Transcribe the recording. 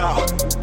out.